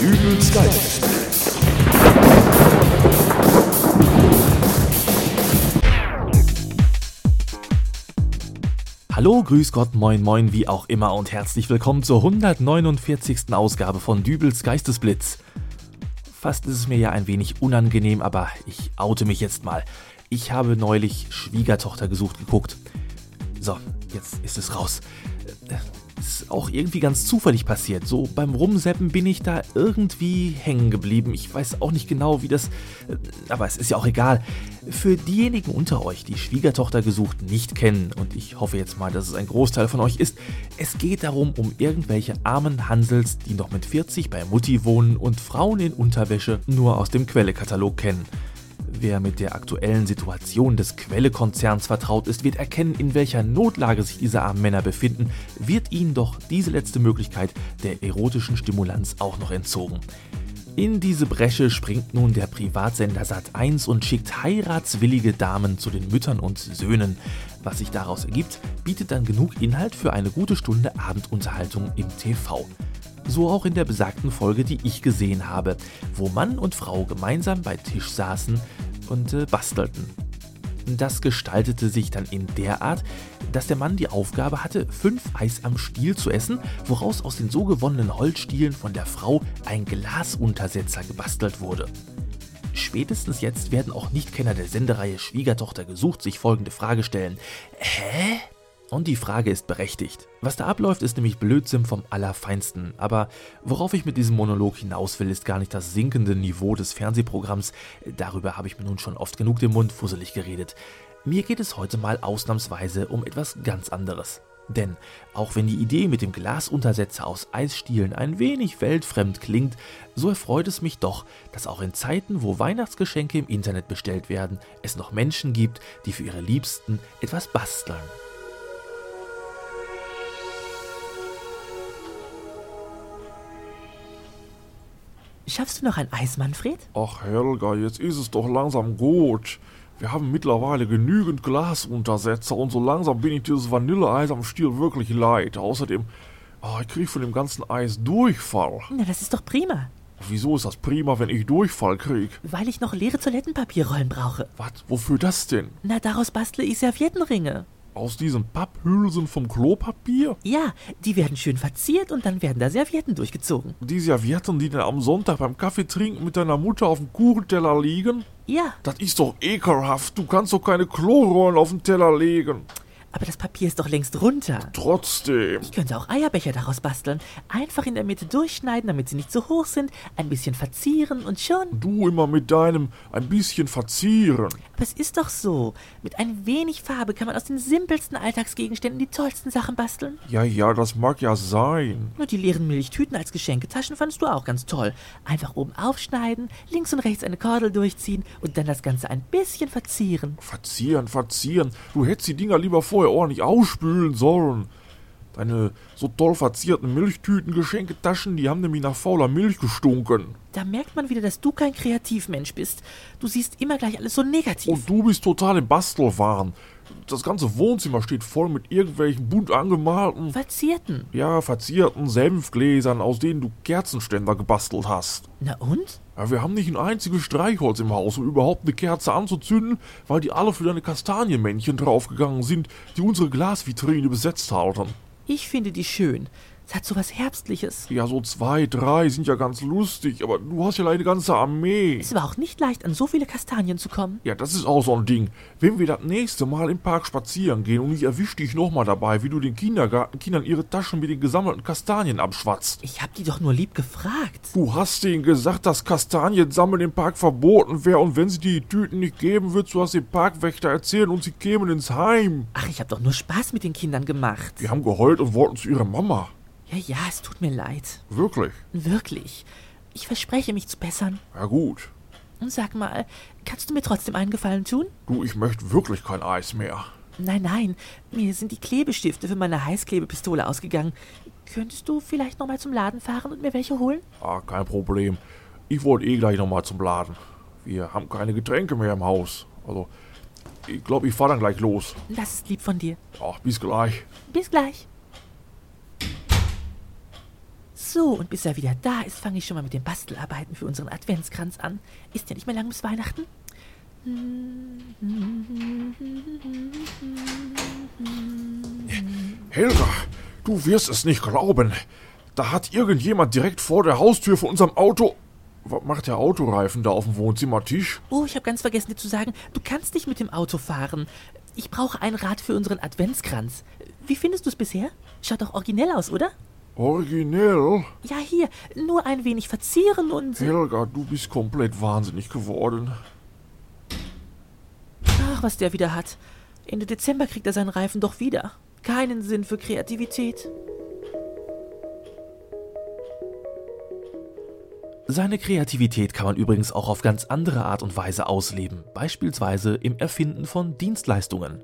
Dübels Geistesblitz. Hallo, grüß Gott, moin moin, wie auch immer und herzlich willkommen zur 149. Ausgabe von Dübels Geistesblitz. Fast ist es mir ja ein wenig unangenehm, aber ich oute mich jetzt mal. Ich habe neulich Schwiegertochter gesucht geguckt. So, jetzt ist es raus ist auch irgendwie ganz zufällig passiert. So beim Rumseppen bin ich da irgendwie hängen geblieben. Ich weiß auch nicht genau, wie das. Äh, aber es ist ja auch egal. Für diejenigen unter euch, die Schwiegertochter gesucht nicht kennen, und ich hoffe jetzt mal, dass es ein Großteil von euch ist, es geht darum, um irgendwelche armen Hansels, die noch mit 40 bei Mutti wohnen und Frauen in Unterwäsche nur aus dem Quellekatalog kennen. Wer mit der aktuellen Situation des Quelle-Konzerns vertraut ist, wird erkennen, in welcher Notlage sich diese armen Männer befinden, wird ihnen doch diese letzte Möglichkeit der erotischen Stimulanz auch noch entzogen. In diese Bresche springt nun der Privatsender Sat1 und schickt heiratswillige Damen zu den Müttern und Söhnen. Was sich daraus ergibt, bietet dann genug Inhalt für eine gute Stunde Abendunterhaltung im TV. So auch in der besagten Folge, die ich gesehen habe, wo Mann und Frau gemeinsam bei Tisch saßen und äh, bastelten. Das gestaltete sich dann in der Art, dass der Mann die Aufgabe hatte, fünf Eis am Stiel zu essen, woraus aus den so gewonnenen Holzstielen von der Frau ein Glasuntersetzer gebastelt wurde. Spätestens jetzt werden auch Nichtkenner der Sendereihe Schwiegertochter gesucht sich folgende Frage stellen. Hä? Und die Frage ist berechtigt. Was da abläuft, ist nämlich Blödsinn vom Allerfeinsten. Aber worauf ich mit diesem Monolog hinaus will, ist gar nicht das sinkende Niveau des Fernsehprogramms. Darüber habe ich mir nun schon oft genug den Mund fusselig geredet. Mir geht es heute mal ausnahmsweise um etwas ganz anderes. Denn auch wenn die Idee mit dem Glasuntersetzer aus Eisstielen ein wenig weltfremd klingt, so erfreut es mich doch, dass auch in Zeiten, wo Weihnachtsgeschenke im Internet bestellt werden, es noch Menschen gibt, die für ihre Liebsten etwas basteln. Schaffst du noch ein Eis, Manfred? Ach Helga, jetzt ist es doch langsam gut. Wir haben mittlerweile genügend Glasuntersetzer und so langsam bin ich dieses Vanilleeis am Stiel wirklich leid. Außerdem, oh, ich kriege von dem ganzen Eis Durchfall. Na, das ist doch prima. Wieso ist das prima, wenn ich Durchfall krieg? Weil ich noch leere Toilettenpapierrollen brauche. Was? Wofür das denn? Na, daraus bastle ich Serviettenringe. Aus diesen Papphülsen vom Klopapier? Ja, die werden schön verziert und dann werden da Servietten durchgezogen. Die Servietten, die dann am Sonntag beim Kaffee trinken mit deiner Mutter auf dem Kuchenteller liegen? Ja. Das ist doch ekelhaft. Du kannst doch keine Klorollen auf den Teller legen. Aber das Papier ist doch längst runter. Trotzdem. Ich könnte auch Eierbecher daraus basteln. Einfach in der Mitte durchschneiden, damit sie nicht zu hoch sind, ein bisschen verzieren und schon. Du immer mit deinem ein bisschen verzieren. Aber es ist doch so. Mit ein wenig Farbe kann man aus den simpelsten Alltagsgegenständen die tollsten Sachen basteln. Ja, ja, das mag ja sein. Nur die leeren Milchtüten als Geschenketaschen fandest du auch ganz toll. Einfach oben aufschneiden, links und rechts eine Kordel durchziehen und dann das Ganze ein bisschen verzieren. Verzieren, verzieren. Du hättest die Dinger lieber vor vorher ordentlich ausspülen sollen. Deine so toll verzierten Milchtüten, Geschenketaschen, die haben nämlich nach fauler Milch gestunken. Da merkt man wieder, dass du kein Kreativmensch bist. Du siehst immer gleich alles so negativ. Und du bist total im Bastelwahn. Das ganze Wohnzimmer steht voll mit irgendwelchen bunt angemalten. Verzierten? Ja, verzierten Senfgläsern, aus denen du Kerzenständer gebastelt hast. Na und? Ja, wir haben nicht ein einziges Streichholz im Haus, um überhaupt eine Kerze anzuzünden, weil die alle für deine Kastanienmännchen draufgegangen sind, die unsere Glasvitrine besetzt halten. Ich finde die schön. Es hat so was Herbstliches. Ja, so zwei, drei sind ja ganz lustig, aber du hast ja eine ganze Armee. Es war auch nicht leicht, an so viele Kastanien zu kommen. Ja, das ist auch so ein Ding. Wenn wir das nächste Mal im Park spazieren gehen und ich erwisch dich nochmal dabei, wie du den Kindergartenkindern ihre Taschen mit den gesammelten Kastanien abschwatzt. Ich hab die doch nur lieb gefragt. Du hast denen gesagt, dass Kastaniensammeln im Park verboten wäre und wenn sie die Tüten nicht geben, würdest du das dem Parkwächter erzählen und sie kämen ins Heim. Ach, ich hab doch nur Spaß mit den Kindern gemacht. Die haben geheult und wollten zu ihrer Mama. Ja, ja, es tut mir leid. Wirklich? Wirklich. Ich verspreche mich zu bessern. Ja, gut. Und sag mal, kannst du mir trotzdem einen Gefallen tun? Du, ich möchte wirklich kein Eis mehr. Nein, nein, mir sind die Klebestifte für meine Heißklebepistole ausgegangen. Könntest du vielleicht nochmal zum Laden fahren und mir welche holen? Ah, kein Problem. Ich wollte eh gleich nochmal zum Laden. Wir haben keine Getränke mehr im Haus. Also, ich glaube, ich fahre dann gleich los. Das ist lieb von dir. Ach, bis gleich. Bis gleich. So, und bis er wieder da ist, fange ich schon mal mit den Bastelarbeiten für unseren Adventskranz an. Ist ja nicht mehr lang bis Weihnachten. Helga, du wirst es nicht glauben. Da hat irgendjemand direkt vor der Haustür von unserem Auto. Was macht der Autoreifen da auf dem Wohnzimmertisch? Oh, ich habe ganz vergessen dir zu sagen, du kannst nicht mit dem Auto fahren. Ich brauche ein Rad für unseren Adventskranz. Wie findest du es bisher? Schaut doch originell aus, oder? Originell? Ja, hier, nur ein wenig verzieren und. Helga, du bist komplett wahnsinnig geworden. Ach, was der wieder hat. Ende Dezember kriegt er seinen Reifen doch wieder. Keinen Sinn für Kreativität. Seine Kreativität kann man übrigens auch auf ganz andere Art und Weise ausleben, beispielsweise im Erfinden von Dienstleistungen.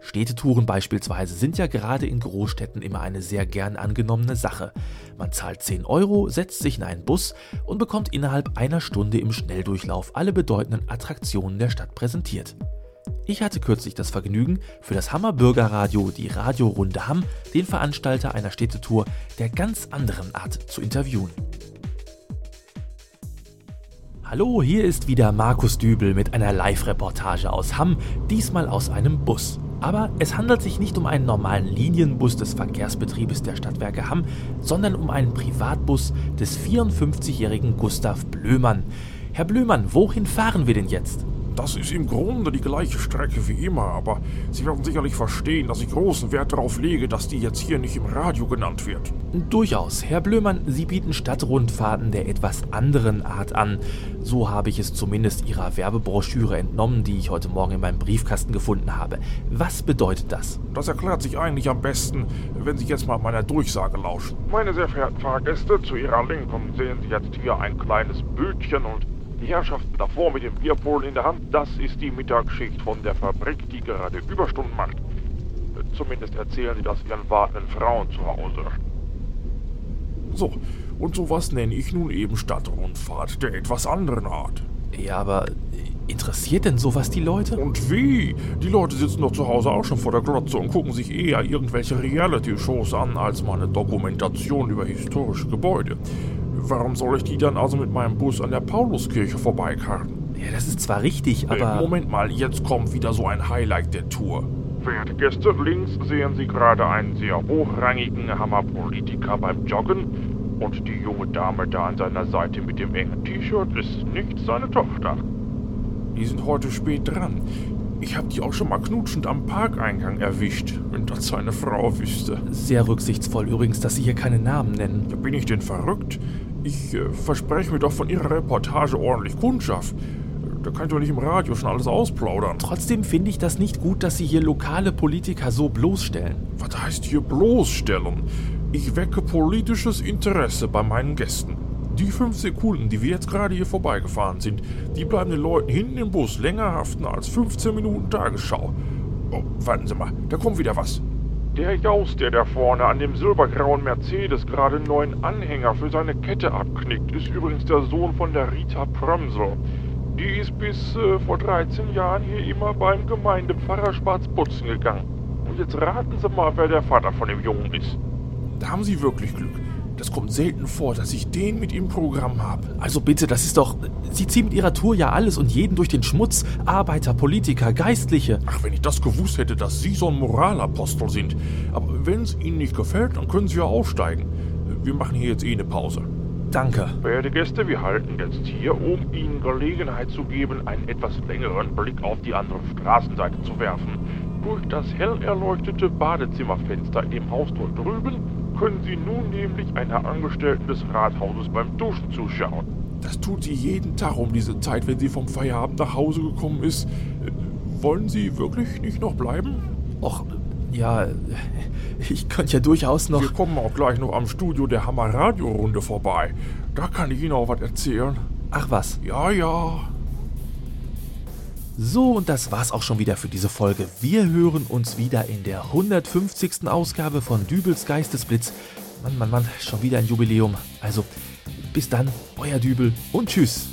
Städtetouren beispielsweise sind ja gerade in Großstädten immer eine sehr gern angenommene Sache. Man zahlt 10 Euro, setzt sich in einen Bus und bekommt innerhalb einer Stunde im Schnelldurchlauf alle bedeutenden Attraktionen der Stadt präsentiert. Ich hatte kürzlich das Vergnügen, für das Hammer Bürgerradio, die Radiorunde Hamm, den Veranstalter einer Städtetour der ganz anderen Art zu interviewen. Hallo, hier ist wieder Markus Dübel mit einer Live-Reportage aus Hamm, diesmal aus einem Bus. Aber es handelt sich nicht um einen normalen Linienbus des Verkehrsbetriebes der Stadtwerke Hamm, sondern um einen Privatbus des 54-jährigen Gustav Blömann. Herr Blömann, wohin fahren wir denn jetzt? Das ist im Grunde die gleiche Strecke wie immer, aber Sie werden sicherlich verstehen, dass ich großen Wert darauf lege, dass die jetzt hier nicht im Radio genannt wird. Durchaus. Herr Blömann, Sie bieten Stadtrundfahrten der etwas anderen Art an. So habe ich es zumindest Ihrer Werbebroschüre entnommen, die ich heute Morgen in meinem Briefkasten gefunden habe. Was bedeutet das? Das erklärt sich eigentlich am besten, wenn Sie jetzt mal meiner Durchsage lauschen. Meine sehr verehrten Fahrgäste, zu Ihrer Linken sehen Sie jetzt hier ein kleines Bötchen und die Herrschaften davor mit dem Bierpolen in der Hand, das ist die Mittagsschicht von der Fabrik, die gerade Überstunden macht. Zumindest erzählen sie das ihren wartenden Frauen zu Hause. So, und sowas nenne ich nun eben Stadtrundfahrt der etwas anderen Art. Ja, aber interessiert denn sowas die Leute? Und wie? Die Leute sitzen doch zu Hause auch schon vor der Glotze und gucken sich eher irgendwelche Reality-Shows an, als mal eine Dokumentation über historische Gebäude. Warum soll ich die dann also mit meinem Bus an der Pauluskirche vorbeikarren? Ja, das ist zwar richtig, Äh, aber. Moment mal, jetzt kommt wieder so ein Highlight der Tour. Verehrte Gäste, links sehen Sie gerade einen sehr hochrangigen Hammerpolitiker beim Joggen. Und die junge Dame da an seiner Seite mit dem engen T-Shirt ist nicht seine Tochter. Die sind heute spät dran. Ich habe die auch schon mal knutschend am Parkeingang erwischt, wenn das seine Frau wüsste. Sehr rücksichtsvoll übrigens, dass Sie hier keine Namen nennen. Ja, bin ich denn verrückt? Ich äh, verspreche mir doch von Ihrer Reportage ordentlich Kundschaft. Da kann ich doch nicht im Radio schon alles ausplaudern. Trotzdem finde ich das nicht gut, dass Sie hier lokale Politiker so bloßstellen. Was heißt hier bloßstellen? Ich wecke politisches Interesse bei meinen Gästen. Die fünf Sekunden, die wir jetzt gerade hier vorbeigefahren sind, die bleiben den Leuten hinten im Bus länger haften als 15 Minuten Tagesschau. Oh, warten Sie mal, da kommt wieder was. Der Jaus, der da vorne an dem silbergrauen Mercedes gerade einen neuen Anhänger für seine Kette abknickt, ist übrigens der Sohn von der Rita Prömsel. Die ist bis äh, vor 13 Jahren hier immer beim Gemeindepfarrer Schwarz putzen gegangen. Und jetzt raten Sie mal, wer der Vater von dem Jungen ist. Da haben Sie wirklich Glück. Das kommt selten vor, dass ich den mit im Programm habe. Also bitte, das ist doch. Sie ziehen mit Ihrer Tour ja alles und jeden durch den Schmutz. Arbeiter, Politiker, Geistliche. Ach, wenn ich das gewusst hätte, dass Sie so ein Moralapostel sind. Aber wenn es Ihnen nicht gefällt, dann können Sie ja aussteigen. Wir machen hier jetzt eh eine Pause. Danke. Verehrte Gäste, wir halten jetzt hier, um Ihnen Gelegenheit zu geben, einen etwas längeren Blick auf die andere Straßenseite zu werfen. Durch das hell erleuchtete Badezimmerfenster in dem Haus dort drüben können Sie nun nämlich einer Angestellten des Rathauses beim Duschen zuschauen. Das tut sie jeden Tag um diese Zeit, wenn sie vom Feierabend nach Hause gekommen ist. Wollen Sie wirklich nicht noch bleiben? Och, ja, ich könnte ja durchaus noch. Wir kommen auch gleich noch am Studio der Hammer Radiorunde vorbei. Da kann ich Ihnen auch was erzählen. Ach was. Ja, ja. So, und das war's auch schon wieder für diese Folge. Wir hören uns wieder in der 150. Ausgabe von Dübels Geistesblitz. Mann, Mann, Mann, schon wieder ein Jubiläum. Also, bis dann, euer Dübel und tschüss.